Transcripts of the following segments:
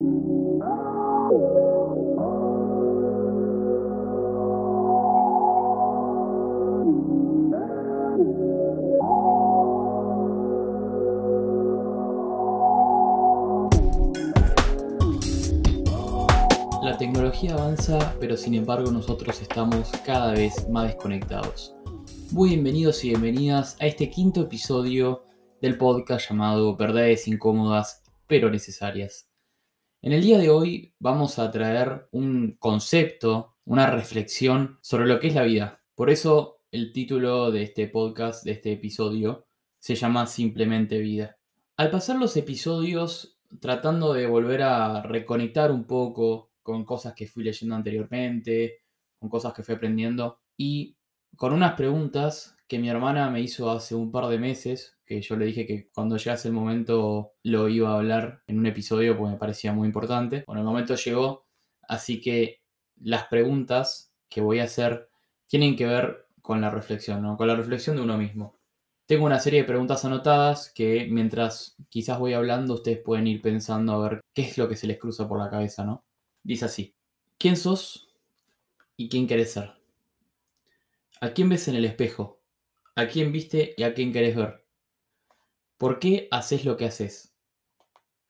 La tecnología avanza, pero sin embargo nosotros estamos cada vez más desconectados. Muy bienvenidos y bienvenidas a este quinto episodio del podcast llamado Verdades incómodas pero necesarias. En el día de hoy vamos a traer un concepto, una reflexión sobre lo que es la vida. Por eso el título de este podcast, de este episodio, se llama Simplemente Vida. Al pasar los episodios tratando de volver a reconectar un poco con cosas que fui leyendo anteriormente, con cosas que fui aprendiendo y con unas preguntas que mi hermana me hizo hace un par de meses, que yo le dije que cuando llegase el momento lo iba a hablar en un episodio porque me parecía muy importante. Bueno, el momento llegó, así que las preguntas que voy a hacer tienen que ver con la reflexión, ¿no? Con la reflexión de uno mismo. Tengo una serie de preguntas anotadas que mientras quizás voy hablando ustedes pueden ir pensando a ver qué es lo que se les cruza por la cabeza, ¿no? Dice así, ¿quién sos y quién querés ser? ¿A quién ves en el espejo? ¿A quién viste y a quién querés ver? ¿Por qué haces lo que haces?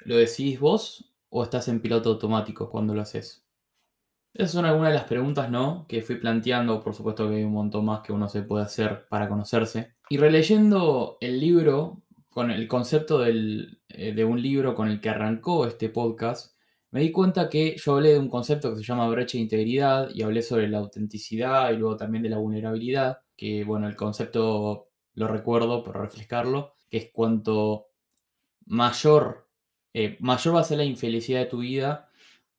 ¿Lo decidís vos o estás en piloto automático cuando lo haces? Esas son algunas de las preguntas, ¿no? Que fui planteando, por supuesto que hay un montón más que uno se puede hacer para conocerse. Y releyendo el libro, con el concepto eh, de un libro con el que arrancó este podcast, me di cuenta que yo hablé de un concepto que se llama brecha de integridad y hablé sobre la autenticidad y luego también de la vulnerabilidad, que bueno, el concepto lo recuerdo por refrescarlo, que es cuanto mayor, eh, mayor va a ser la infelicidad de tu vida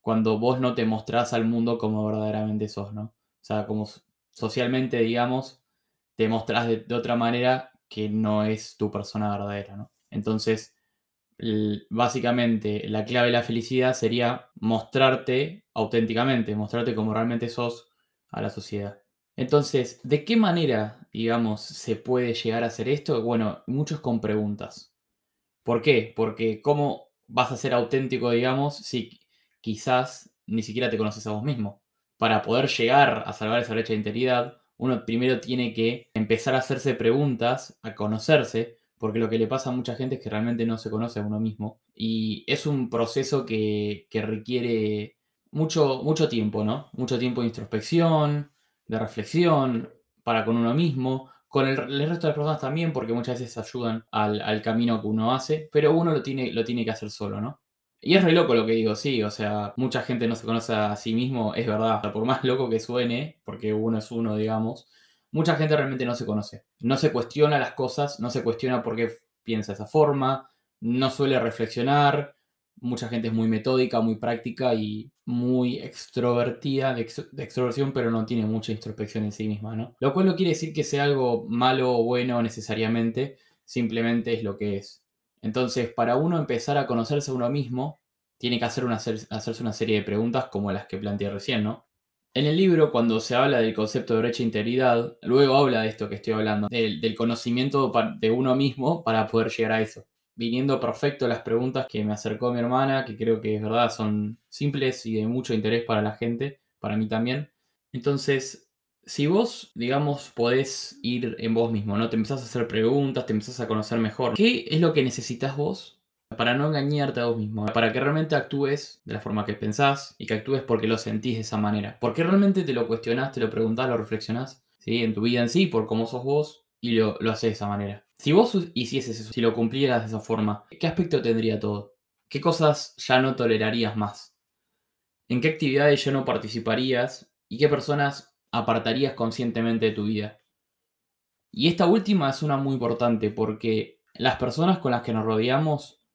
cuando vos no te mostrás al mundo como verdaderamente sos, ¿no? O sea, como socialmente, digamos, te mostrás de otra manera que no es tu persona verdadera, ¿no? Entonces, básicamente la clave de la felicidad sería mostrarte auténticamente, mostrarte como realmente sos a la sociedad. Entonces, ¿de qué manera, digamos, se puede llegar a hacer esto? Bueno, muchos con preguntas. ¿Por qué? Porque ¿cómo vas a ser auténtico, digamos, si quizás ni siquiera te conoces a vos mismo? Para poder llegar a salvar esa brecha de integridad, uno primero tiene que empezar a hacerse preguntas, a conocerse, porque lo que le pasa a mucha gente es que realmente no se conoce a uno mismo. Y es un proceso que, requiere mucho, mucho tiempo, ¿no? Mucho tiempo de introspección, de reflexión, para con uno mismo, con el, resto de las personas también, porque muchas veces ayudan al, camino que uno hace, pero uno lo tiene, lo tiene que hacer solo, ¿no? Y es re loco lo que digo, sí, o sea, mucha gente no se conoce a sí mismo, es verdad, por más loco que suene, porque uno es uno, digamos, mucha gente realmente no se conoce. No se cuestiona las cosas, no se cuestiona por qué piensa de esa forma, no suele reflexionar. Mucha gente es muy metódica, muy práctica y muy extrovertida de, extroversión, pero no tiene mucha introspección en sí misma, ¿no? Lo cual no quiere decir que sea algo malo o bueno necesariamente, simplemente es lo que es. Entonces, para uno empezar a conocerse a uno mismo, tiene que hacer una, hacerse una serie de preguntas como las que planteé recién, ¿no? En el libro, cuando se habla del concepto de brecha integridad, luego habla de esto que estoy hablando, del, conocimiento de uno mismo para poder llegar a eso. Viniendo perfecto las preguntas que me acercó mi hermana, que creo que es verdad, son simples y de mucho interés para la gente, para mí también. Entonces, si vos, digamos, podés ir en vos mismo, ¿no? Te empezás a hacer preguntas, te empezás a conocer mejor. ¿Qué es lo que necesitas vos para no engañarte a vos mismo, para que realmente actúes de la forma que pensás y que actúes porque lo sentís de esa manera. Porque realmente te lo cuestionás, te lo preguntás, lo reflexionás, ¿sí? En tu vida en sí, por cómo sos vos y lo, lo haces de esa manera. Si vos hicieses eso, si lo cumplieras de esa forma, ¿qué aspecto tendría todo? ¿Qué cosas ya no tolerarías más? ¿En qué actividades ya no participarías? ¿Y qué personas apartarías conscientemente de tu vida? Y esta última es una muy importante porque las personas con las que nos rodeamos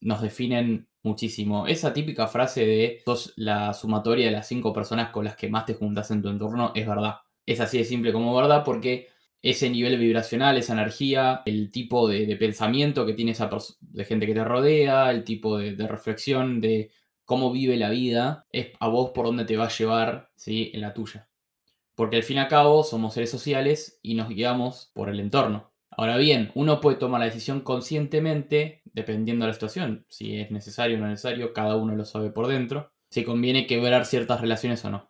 nos definen muchísimo. Esa típica frase de sos la sumatoria de las cinco personas con las que más te juntas en tu entorno es verdad. Es así de simple como verdad porque ese nivel vibracional, esa energía, el tipo de, pensamiento que tiene esa de gente que te rodea, el tipo de, reflexión de cómo vive la vida, es a vos por dónde te va a llevar ¿sí? en la tuya. Porque al fin y al cabo somos seres sociales y nos guiamos por el entorno. Ahora bien, uno puede tomar la decisión conscientemente dependiendo de la situación, si es necesario o no necesario, cada uno lo sabe por dentro, si conviene quebrar ciertas relaciones o no.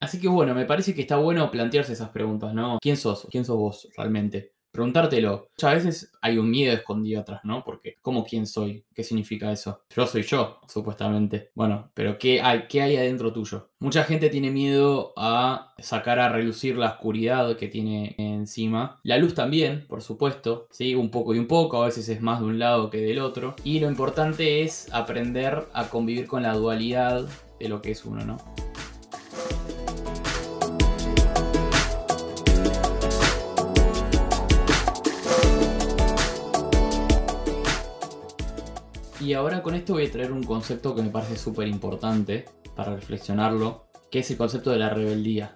Así que bueno, me parece que está bueno plantearse esas preguntas, ¿no? ¿Quién sos? ¿Quién sos vos realmente? Preguntártelo. Muchas veces hay un miedo escondido atrás, ¿no? Porque, ¿cómo quién soy? ¿Qué significa eso? Yo soy yo, supuestamente. Bueno, pero ¿qué hay, qué hay adentro tuyo? Mucha gente tiene miedo a sacar a relucir la oscuridad que tiene encima. La luz también, por supuesto, ¿sí? Un poco y un poco, a veces es más de un lado que del otro. Y lo importante es aprender a convivir con la dualidad de lo que es uno, ¿no? Y ahora con esto voy a traer un concepto que me parece súper importante para reflexionarlo, que es el concepto de la rebeldía.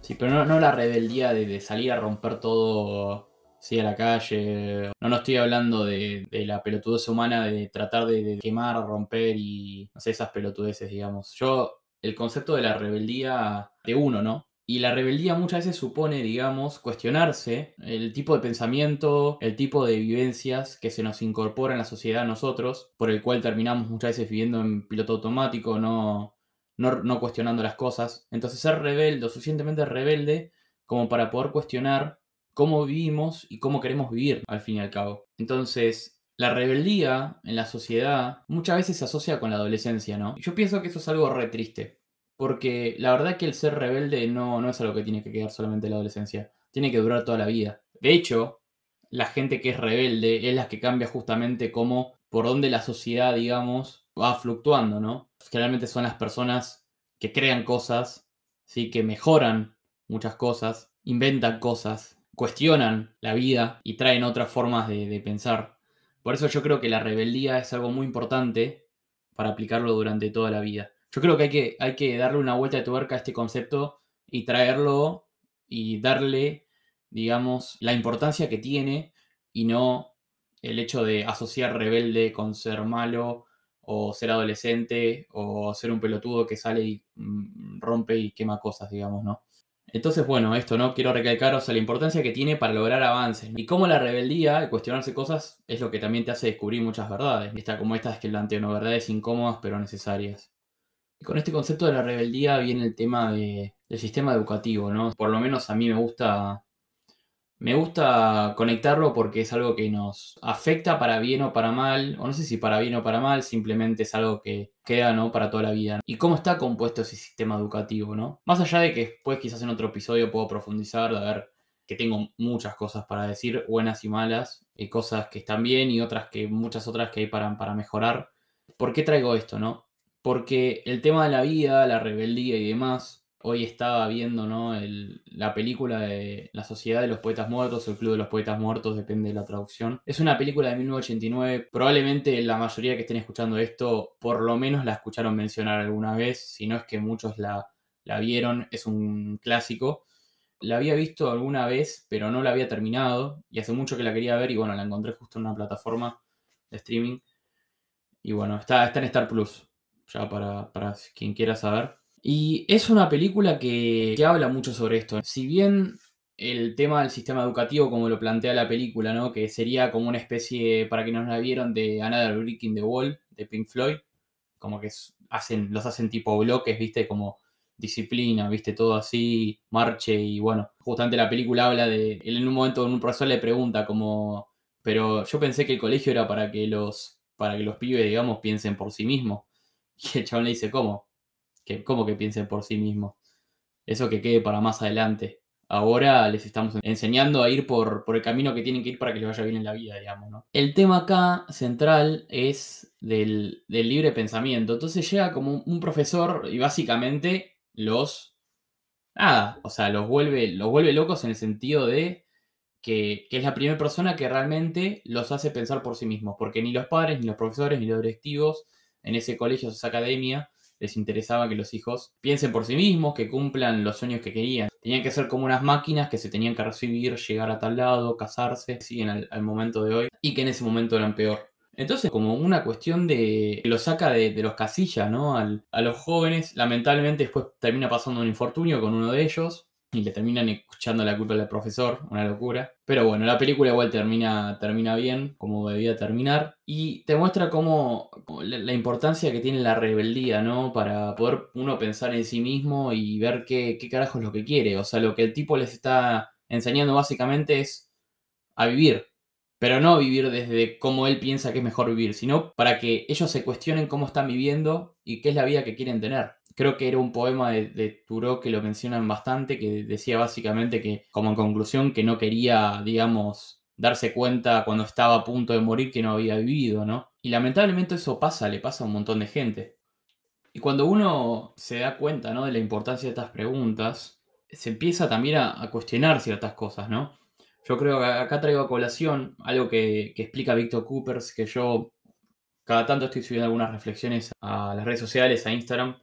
Sí, pero no, la rebeldía de, salir a romper todo sí, a la calle. No, no estoy hablando de, la pelotudez humana de tratar de, de, quemar, romper y no sé, esas pelotudeces, digamos. Yo, el concepto de la rebeldía de uno, ¿no? Y la rebeldía muchas veces supone, digamos, cuestionarse el tipo de pensamiento, el tipo de vivencias que se nos incorpora en la sociedad a nosotros, por el cual terminamos muchas veces viviendo en piloto automático, no, no, cuestionando las cosas. Entonces ser rebelde, suficientemente rebelde como para poder cuestionar cómo vivimos y cómo queremos vivir, al fin y al cabo. Entonces, la rebeldía en la sociedad muchas veces se asocia con la adolescencia, ¿no? Yo pienso que eso es algo re triste. Porque la verdad que el ser rebelde no, no es algo que tiene que quedar solamente en la adolescencia. Tiene que durar toda la vida. De hecho, la gente que es rebelde es la que cambia justamente como por donde la sociedad, digamos, va fluctuando, ¿no? Generalmente son las personas que crean cosas, ¿sí? que mejoran muchas cosas, inventan cosas, cuestionan la vida y traen otras formas de pensar. Por eso yo creo que la rebeldía es algo muy importante para aplicarlo durante toda la vida. Yo creo que hay que, hay que darle una vuelta de tuerca a este concepto y traerlo y darle, digamos, la importancia que tiene y no el hecho de asociar rebelde con ser malo o ser adolescente o ser un pelotudo que sale y mm, rompe y quema cosas, digamos, ¿no? Entonces, bueno, esto, ¿no? Quiero recalcaros la importancia que tiene para lograr avances y cómo la rebeldía, el cuestionarse cosas, es lo que también te hace descubrir muchas verdades. Esta, como estas que planteo, ¿no? Verdades incómodas pero necesarias con este concepto de la rebeldía viene el tema del sistema educativo, ¿no? Por lo menos a mí me gusta, me gusta conectarlo porque es algo que nos afecta para bien o para mal, o no sé si para bien o para mal, simplemente es algo que queda, ¿no? Para toda la vida. Y cómo está compuesto ese sistema educativo, ¿no? Más allá de que después quizás en otro episodio puedo profundizar, de ver que tengo muchas cosas para decir, buenas y malas, y cosas que están bien y otras que, muchas otras que hay para, para mejorar. ¿Por qué traigo esto, no? Porque el tema de la vida, la rebeldía y demás, hoy estaba viendo ¿no? la película de La Sociedad de los Poetas Muertos, el Club de los Poetas Muertos, depende de la traducción. Es una película de 1989, probablemente la mayoría que estén escuchando esto, por lo menos la escucharon mencionar alguna vez, si no es que muchos la, la vieron, es un clásico. La había visto alguna vez, pero no la había terminado, y hace mucho que la quería ver, y bueno, la encontré justo en una plataforma de streaming. Y bueno, está, está en Star Plus ya para, quien quiera saber. Y es una película que, habla mucho sobre esto. Si bien el tema del sistema educativo, como lo plantea la película, ¿no? Que sería como una especie, para quienes no la vieron, de Another Brick in the Wall, de Pink Floyd. Como que hacen, los hacen tipo bloques, ¿viste? Como disciplina, ¿viste? Todo así, marche y bueno. Justamente la película habla de, en un momento un profesor le pregunta como, pero yo pensé que el colegio era para que los, para que los pibes, digamos, piensen por sí mismos. Y el chabón le dice, ¿cómo? Que, ¿Cómo que piensen por sí mismos? Eso que quede para más adelante. Ahora les estamos enseñando a ir por, por el camino que tienen que ir para que les vaya bien en la vida, digamos, ¿no? El tema acá central es del, libre pensamiento. Entonces llega como un profesor y básicamente los... Nada, o sea, los vuelve, los vuelve locos en el sentido de que, que, es la primera persona que realmente los hace pensar por sí mismos, porque ni los padres, ni los profesores, ni los directivos en ese colegio, esa academia, les interesaba que los hijos piensen por sí mismos, que cumplan los sueños que querían. Tenían que ser como unas máquinas que se tenían que recibir, llegar a tal lado, casarse, siguen al, momento de hoy, y que en ese momento eran peor. Entonces, como una cuestión de. lo saca de, los casillas, ¿no? a los jóvenes. Lamentablemente, después termina pasando un infortunio con uno de ellos. Y le terminan escuchando la culpa al profesor, una locura. Pero bueno, la película igual termina, termina bien, como debía terminar, y te muestra cómo la, importancia que tiene la rebeldía, ¿no? Para poder uno pensar en sí mismo y ver qué, qué carajo es lo que quiere. O sea, lo que el tipo les está enseñando básicamente es a vivir, pero no vivir desde cómo él piensa que es mejor vivir, sino para que ellos se cuestionen cómo están viviendo y qué es la vida que quieren tener creo que era un poema de, de que lo mencionan bastante, que decía básicamente que, como en conclusión, que no quería, digamos, darse cuenta cuando estaba a punto de morir que no había vivido, ¿no? Y lamentablemente eso pasa, le pasa a un montón de gente. Y cuando uno se da cuenta, ¿no? De la importancia de estas preguntas, se empieza también a, cuestionar ciertas cosas, ¿no? Yo creo que acá traigo a colación algo que, que explica Víctor Coopers, que yo cada tanto estoy subiendo algunas reflexiones a las redes sociales, a Instagram,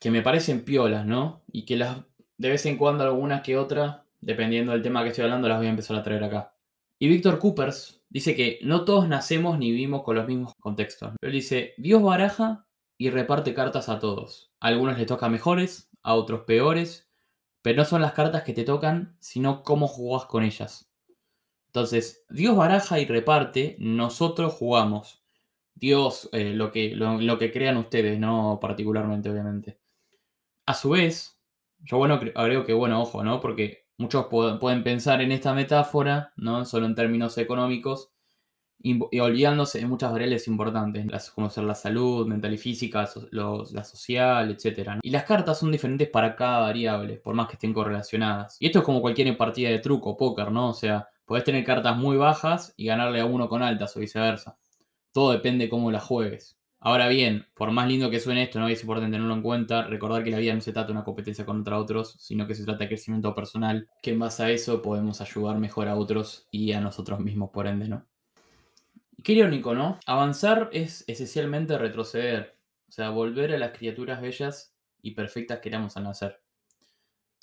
que me parecen piolas, ¿no? Y que las de vez en cuando algunas que otras, dependiendo del tema que estoy hablando, las voy a empezar a traer acá. Y Víctor Coopers dice que no todos nacemos ni vivimos con los mismos contextos. Él dice, Dios baraja y reparte cartas a todos. A algunos les toca mejores, a otros peores, pero no son las cartas que te tocan, sino cómo jugás con ellas. Entonces, Dios baraja y reparte, nosotros jugamos. Dios, eh, lo, que, lo que crean ustedes, no particularmente, obviamente. A su vez, yo bueno, agrego que, bueno, ojo, ¿no? Porque muchos pueden pensar en esta metáfora, ¿no? Solo en términos económicos, y, olvidándose de muchas variables importantes, como ser la salud, mental y física, la social, etc. Y las cartas son diferentes para cada variable, por más que estén correlacionadas. Y esto es como cualquier partida de truco, póker, ¿no? O sea, podés tener cartas muy bajas y ganarle a uno con altas o viceversa. Todo depende de cómo las juegues. Ahora bien, por más lindo que suene esto, no es importante tenerlo en cuenta, recordar que la vida no se trata de una competencia contra otros, sino que se trata de crecimiento personal, que en base a eso podemos ayudar mejor a otros y a nosotros mismos, por ende, ¿no? Qué irónico, ¿no? Avanzar es esencialmente retroceder, o sea, volver a las criaturas bellas y perfectas que éramos al nacer.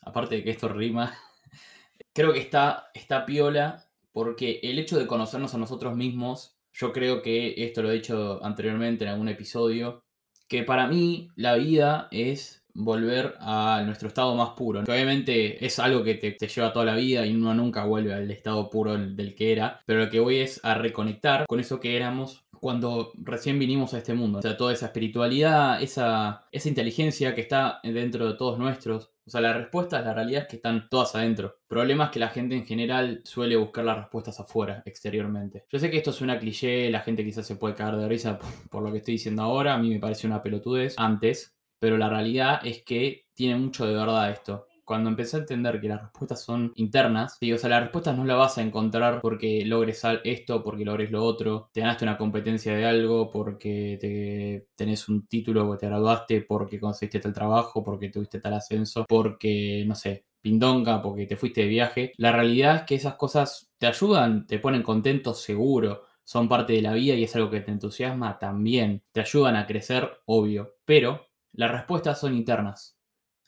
Aparte de que esto rima, creo que está, está piola porque el hecho de conocernos a nosotros mismos yo creo que esto lo he dicho anteriormente en algún episodio, que para mí la vida es volver a nuestro estado más puro. Que obviamente es algo que te, lleva toda la vida y uno nunca vuelve al estado puro del que era, pero lo que voy es a reconectar con eso que éramos cuando recién vinimos a este mundo. O sea, toda esa espiritualidad, esa, esa inteligencia que está dentro de todos nuestros, o sea, la respuesta, la realidad es que están todas adentro. El problema es que la gente en general suele buscar las respuestas afuera, exteriormente. Yo sé que esto es una cliché, la gente quizás se puede caer de risa por, lo que estoy diciendo ahora, a mí me parece una pelotudez antes, pero la realidad es que tiene mucho de verdad esto cuando empecé a entender que las respuestas son internas, digo, o sea, las respuestas no las vas a encontrar porque logres esto, porque logres lo otro, te ganaste una competencia de algo, porque te, tenés un título, porque te graduaste, porque conseguiste tal trabajo, porque tuviste tal ascenso, porque, no sé, pindonga, porque te fuiste de viaje. La realidad es que esas cosas te ayudan, te ponen contento seguro, son parte de la vida y es algo que te entusiasma también, te ayudan a crecer, obvio, pero las respuestas son internas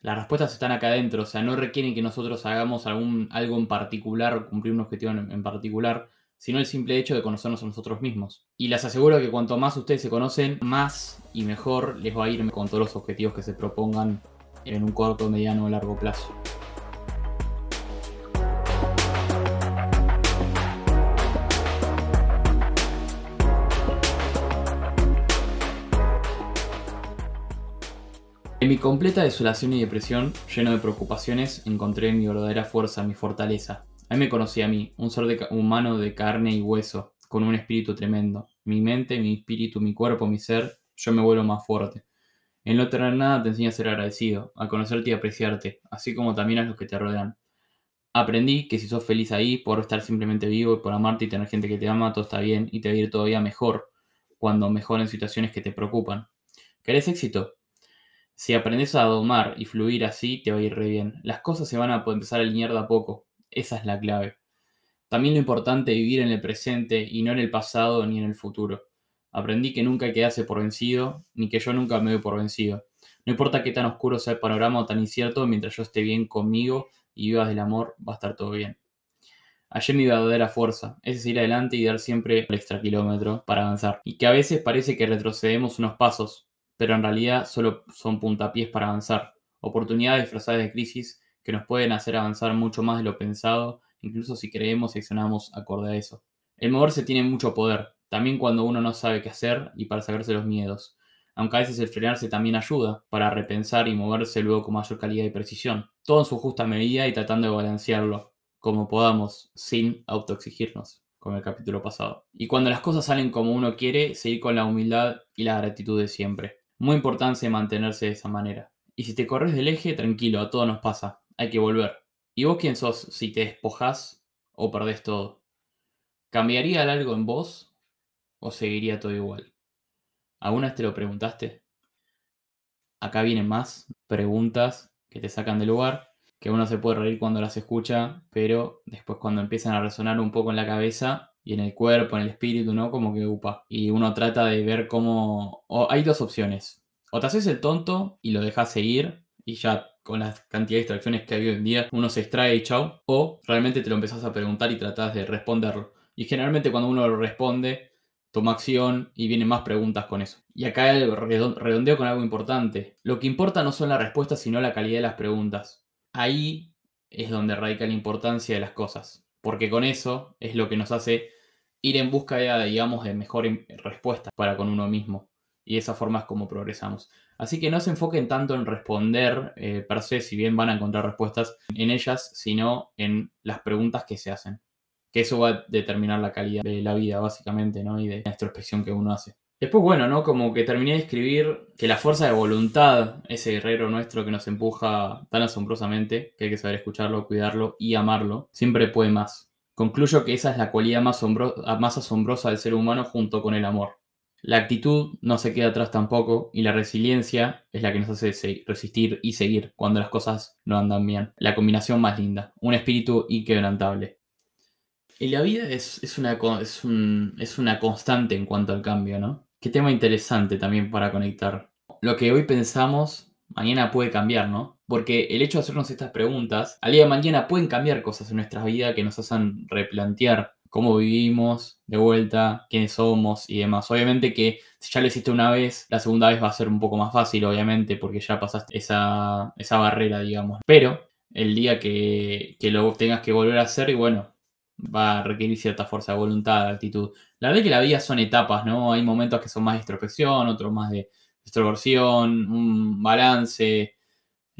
las respuestas están acá adentro, o sea, no requieren que nosotros hagamos algún, algo en particular, cumplir un objetivo en, particular, sino el simple hecho de conocernos a nosotros mismos. Y les aseguro que cuanto más ustedes se conocen, más y mejor les va a ir con todos los objetivos que se propongan en un corto, mediano o largo plazo. En mi completa desolación y depresión, lleno de preocupaciones, encontré mi verdadera fuerza, mi fortaleza. Ahí me conocí a mí, un ser humano de carne y hueso, con un espíritu tremendo. Mi mente, mi espíritu, mi cuerpo, mi ser, yo me vuelvo más fuerte. En no tener nada te enseña a ser agradecido, a conocerte y apreciarte, así como también a los que te rodean. Aprendí que si sos feliz ahí, por estar simplemente vivo y por amarte y tener gente que te ama, todo está bien y te va a ir todavía mejor cuando mejoren situaciones que te preocupan. ¿Querés éxito? Si aprendes a domar y fluir así, te va a ir re bien. Las cosas se van a empezar a alinear de a poco. Esa es la clave. También lo importante es vivir en el presente y no en el pasado ni en el futuro. Aprendí que nunca quedase por vencido, ni que yo nunca me doy por vencido. No importa qué tan oscuro sea el panorama o tan incierto, mientras yo esté bien conmigo y vivas del amor, va a estar todo bien. Ayer mi verdadera fuerza es ir adelante y dar siempre el extra kilómetro para avanzar. Y que a veces parece que retrocedemos unos pasos, pero en realidad solo son puntapiés para avanzar, oportunidades disfrazadas de crisis que nos pueden hacer avanzar mucho más de lo pensado, incluso si creemos y accionamos acorde a eso. El moverse tiene mucho poder, también cuando uno no sabe qué hacer y para sacarse los miedos, aunque a veces el frenarse también ayuda para repensar y moverse luego con mayor calidad y precisión, todo en su justa medida y tratando de balancearlo como podamos, sin autoexigirnos, como el capítulo pasado. Y cuando las cosas salen como uno quiere, seguir con la humildad y la gratitud de siempre. Muy importante mantenerse de esa manera. Y si te corres del eje, tranquilo, a todo nos pasa, hay que volver. ¿Y vos quién sos si te despojas o perdés todo? ¿Cambiaría algo en vos o seguiría todo igual? ¿Alguna vez te lo preguntaste? Acá vienen más preguntas que te sacan del lugar, que uno se puede reír cuando las escucha, pero después cuando empiezan a resonar un poco en la cabeza y en el cuerpo, en el espíritu, ¿no? Como que upa. Y uno trata de ver cómo... hay dos opciones. O te haces el tonto y lo dejas seguir y ya con la cantidad de distracciones que hay hoy en día, uno se extrae y chao. O realmente te lo empezás a preguntar y tratás de responderlo. Y generalmente cuando uno lo responde, toma acción y vienen más preguntas con eso. Y acá redondeo con algo importante. Lo que importa no son las respuestas, sino la calidad de las preguntas. Ahí es donde radica la importancia de las cosas. Porque con eso es lo que nos hace ir en busca, de, digamos, de mejor respuesta para con uno mismo. Y de esa forma es como progresamos. Así que no se enfoquen tanto en responder eh, per se, si bien van a encontrar respuestas en ellas, sino en las preguntas que se hacen que eso va a determinar la calidad de la vida, básicamente, ¿no? Y de la introspección que uno hace. Después, bueno, ¿no? Como que terminé de escribir que la fuerza de voluntad, ese guerrero nuestro que nos empuja tan asombrosamente, que hay que saber escucharlo, cuidarlo y amarlo, siempre puede más. Concluyo que esa es la cualidad más, asombrosa del ser humano junto con el amor. La actitud no se queda atrás tampoco y la resiliencia es la que nos hace resistir y seguir cuando las cosas no andan bien. La combinación más linda, un espíritu inquebrantable. Y la vida es, una, es una constante en cuanto al cambio, ¿no? Qué tema interesante también para conectar. Lo que hoy pensamos, mañana puede cambiar, ¿no? Porque el hecho de hacernos estas preguntas, al día de mañana pueden cambiar cosas en nuestra vida que nos hacen replantear cómo vivimos, de vuelta, quiénes somos y demás. Obviamente que si ya lo hiciste una vez, la segunda vez va a ser un poco más fácil, obviamente, porque ya pasaste esa, esa barrera, digamos. Pero el día que, que lo tengas que volver a hacer, y bueno, va a requerir cierta fuerza de voluntad, actitud. La verdad es que la vida son etapas, ¿no? Hay momentos que son más de introspección, otros más de extroversión, un balance,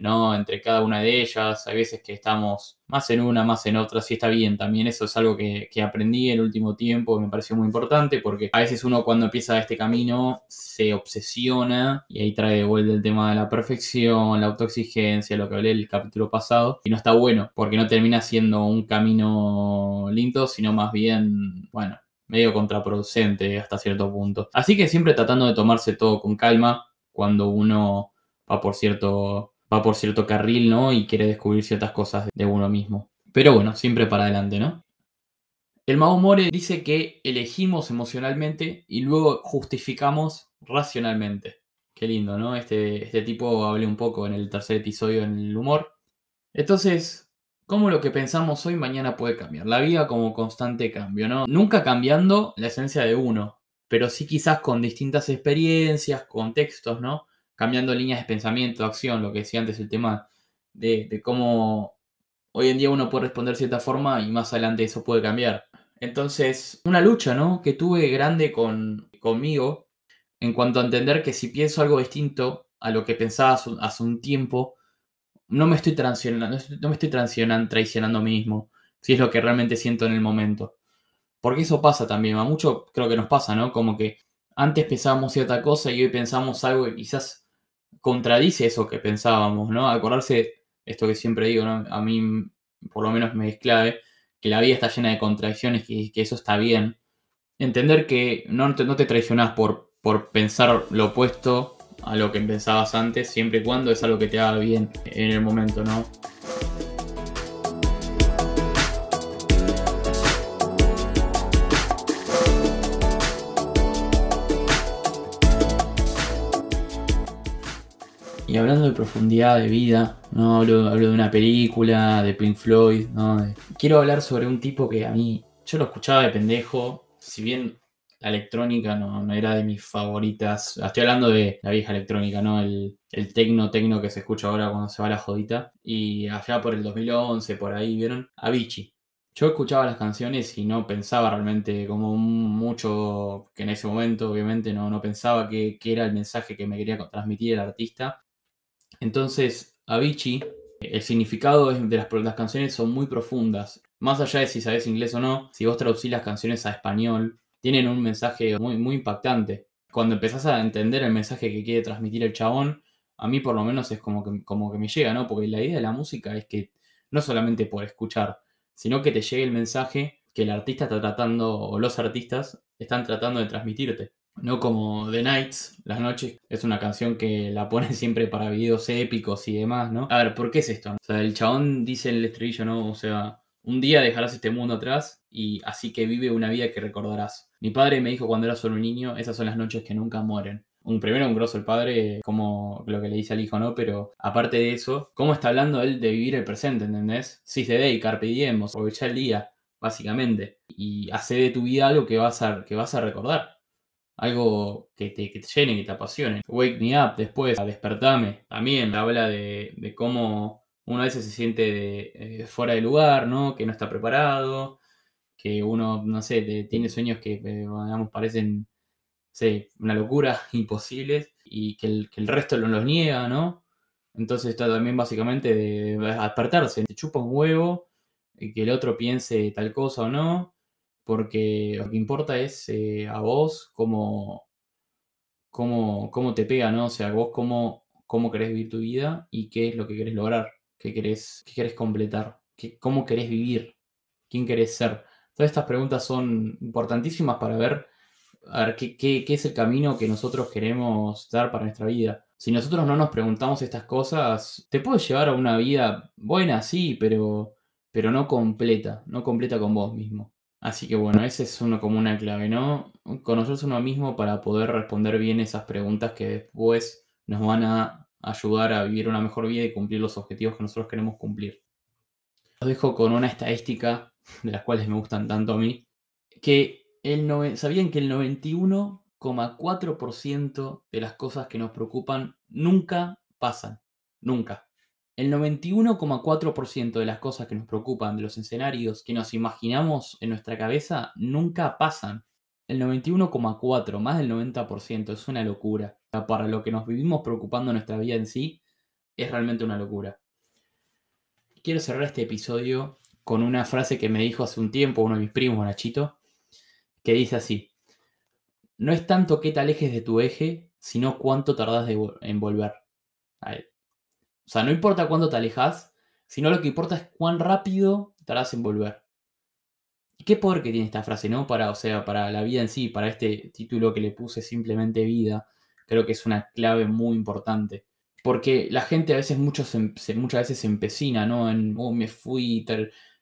¿no? Entre cada una de ellas. Hay veces que estamos más en una, más en otra, y está bien. También eso es algo que, que aprendí el último tiempo, me pareció muy importante, porque a veces uno cuando empieza este camino se obsesiona y ahí trae de vuelta el tema de la perfección, la autoexigencia, lo que hablé el capítulo pasado, y no está bueno, porque no termina siendo un camino lindo, sino más bien, bueno, medio contraproducente hasta cierto punto. Así que siempre tratando de tomarse todo con calma cuando uno va por cierto va por cierto carril, ¿no? Y quiere descubrir ciertas cosas de uno mismo. Pero bueno, siempre para adelante, ¿no? El Mago More dice que elegimos emocionalmente y luego justificamos racionalmente. Qué lindo, ¿no? Este, este tipo hablé un poco en el tercer episodio en el humor. Entonces, ¿cómo lo que pensamos hoy mañana puede cambiar? La vida como constante cambio, ¿no? Nunca cambiando la esencia de uno, pero sí quizás con distintas experiencias, contextos, ¿no? cambiando líneas de pensamiento, acción, lo que decía antes, el tema de, cómo hoy en día uno puede responder de cierta forma y más adelante eso puede cambiar. Entonces, una lucha, ¿no? Que tuve grande con, conmigo en cuanto a entender que si pienso algo distinto a lo que pensaba hace, un tiempo, no me estoy traicionando, no me estoy traicionando a mí mismo, si es lo que realmente siento en el momento. Porque eso pasa también, a mucho creo que nos pasa, ¿no? Como que antes pensábamos cierta cosa y hoy pensamos algo que quizás contradice eso que pensábamos, ¿no? Acordarse, esto que siempre digo, ¿no? A mí por lo menos me es clave, que la vida está llena de contradicciones y que eso está bien. Entender que no te, no te traicionas por, por pensar lo opuesto a lo que pensabas antes, siempre y cuando es algo que te haga bien en el momento, ¿no? Y hablando de profundidad de vida, ¿no? Hablo, hablo de una película, de Pink Floyd, ¿no? Quiero hablar sobre un tipo que a mí, yo lo escuchaba de pendejo, si bien la electrónica no, no, era de mis favoritas. Estoy hablando de la vieja electrónica, ¿no? El, el tecno, tecno que se escucha ahora cuando se va la jodita. Y allá por el 2011, por ahí, ¿vieron? Avicii. Yo escuchaba las canciones y no pensaba realmente como mucho, que en ese momento obviamente no, no pensaba que, que era el mensaje que me quería transmitir el artista. Entonces, Avicii, el significado de las, las canciones son muy profundas. Más allá de si sabes inglés o no, si vos traducís las canciones a español, tienen un mensaje muy, muy impactante. Cuando empezás a entender el mensaje que quiere transmitir el chabón, a mí por lo menos es como que, como que me llega, ¿no? Porque la idea de la música es que no solamente por escuchar, sino que te llegue el mensaje que el artista está tratando, o los artistas están tratando de transmitirte. No como The Nights, Las Noches, es una canción que la ponen siempre para videos épicos y demás, ¿no? A ver, ¿por qué es esto? O sea, el chabón dice en el estribillo, ¿no? O sea, un día dejarás este mundo atrás y así que vive una vida que recordarás. Mi padre me dijo cuando era solo un niño, esas son las noches que nunca mueren. Un primero un grosso el padre, como lo que le dice al hijo, ¿no? Pero aparte de eso, ¿cómo está hablando él de vivir el presente, ¿entendés? Si se day, carpe diem, aprovecha el día, básicamente. Y hace de tu vida algo que vas a, que vas a recordar. Algo que te, que te llene, que te apasione. Wake me up después, a despertarme. También habla de, de cómo uno a veces se siente eh, fuera de lugar, ¿no? Que no está preparado, que uno, no sé, tiene sueños que, eh, digamos, parecen, sé, una locura, imposibles, y que el, que el resto lo, los niega, ¿no? Entonces está también básicamente de, despertarse, te chupa un huevo, y que el otro piense tal cosa o no, porque lo que importa es eh, a vos cómo, cómo, cómo te pega, ¿no? O sea, vos cómo, cómo querés vivir tu vida y qué es lo que querés lograr qué querés, qué completar, ¿Qué, cómo querés vivir, quién querés ser. Todas estas preguntas son importantísimas para ver, qué, qué, es el camino que nosotros queremos dar para nuestra vida. Si nosotros no nos preguntamos estas cosas, te puedes llevar a una vida buena, sí, pero, pero no completa, no completa con vos mismo. Así que bueno, ese es uno como una clave, ¿no? Conocerse uno mismo para poder responder bien esas preguntas que después nos van a ayudar a vivir una mejor vida y cumplir los objetivos que nosotros queremos cumplir. Los dejo con una estadística de las cuales me gustan tanto a mí, que el sabían que el 91,4% de las cosas que nos preocupan nunca pasan, nunca. El 91,4% de las cosas que nos preocupan, de los escenarios que nos imaginamos en nuestra cabeza, nunca pasan. El 91,4, más del 90%, es una locura. Para lo que nos vivimos preocupando nuestra vida en sí, es realmente una locura. Quiero cerrar este episodio con una frase que me dijo hace un tiempo uno de mis primos, Nachito, que dice así, no es tanto que te alejes de tu eje, sino cuánto tardas en volver. O sea, no importa cuánto te alejas, sino lo que importa es cuán rápido tardas en volver. ¿Y qué poder que tiene esta frase, no? Para, o sea, para la vida en sí, para este título que le puse simplemente vida, creo que es una clave muy importante. Porque la gente a veces, muchas veces se empecina, ¿no? En, oh, me fui,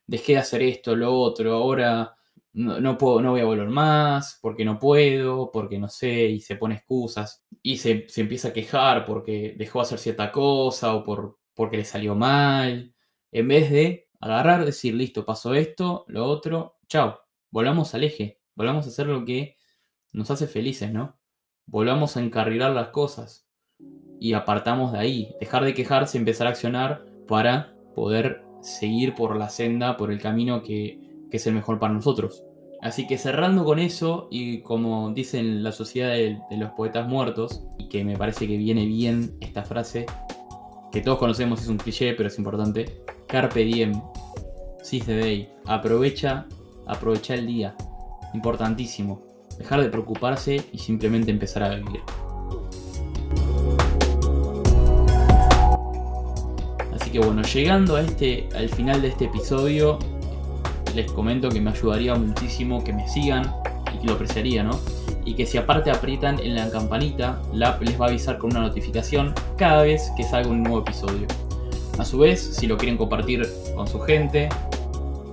dejé de hacer esto, lo otro, ahora no, puedo, no voy a volver más, porque no puedo, porque no sé, y se pone excusas. Y se, empieza a quejar porque dejó de hacer cierta cosa o por, porque le salió mal. En vez de agarrar, decir, listo, pasó esto, lo otro, chao, volvamos al eje, volvamos a hacer lo que nos hace felices, ¿no? Volvamos a encarrilar las cosas y apartamos de ahí, dejar de quejarse, empezar a accionar para poder seguir por la senda, por el camino que, es el mejor para nosotros. Así que cerrando con eso, y como dicen la sociedad de, de, los poetas muertos, y que me parece que viene bien esta frase, que todos conocemos, es un cliché, pero es importante, Carpe diem, seize the day, aprovecha Aprovecha el día. Importantísimo. Dejar de preocuparse y simplemente empezar a vivir. Así que bueno, llegando a este, al final de este episodio, les comento que me ayudaría muchísimo que me sigan y que lo apreciaría, ¿no? Y que si aparte aprietan en la campanita, la app les va a avisar con una notificación cada vez que salga un nuevo episodio. A su vez, si lo quieren compartir con su gente,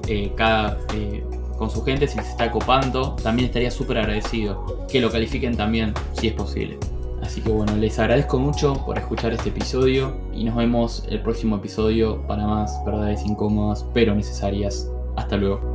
eh, cada, eh, con su gente si se está copando, también estaría súper agradecido que lo califiquen también si es posible. Así que bueno, les agradezco mucho por escuchar este episodio y nos vemos el próximo episodio para más verdades incómodas pero necesarias. Hasta luego.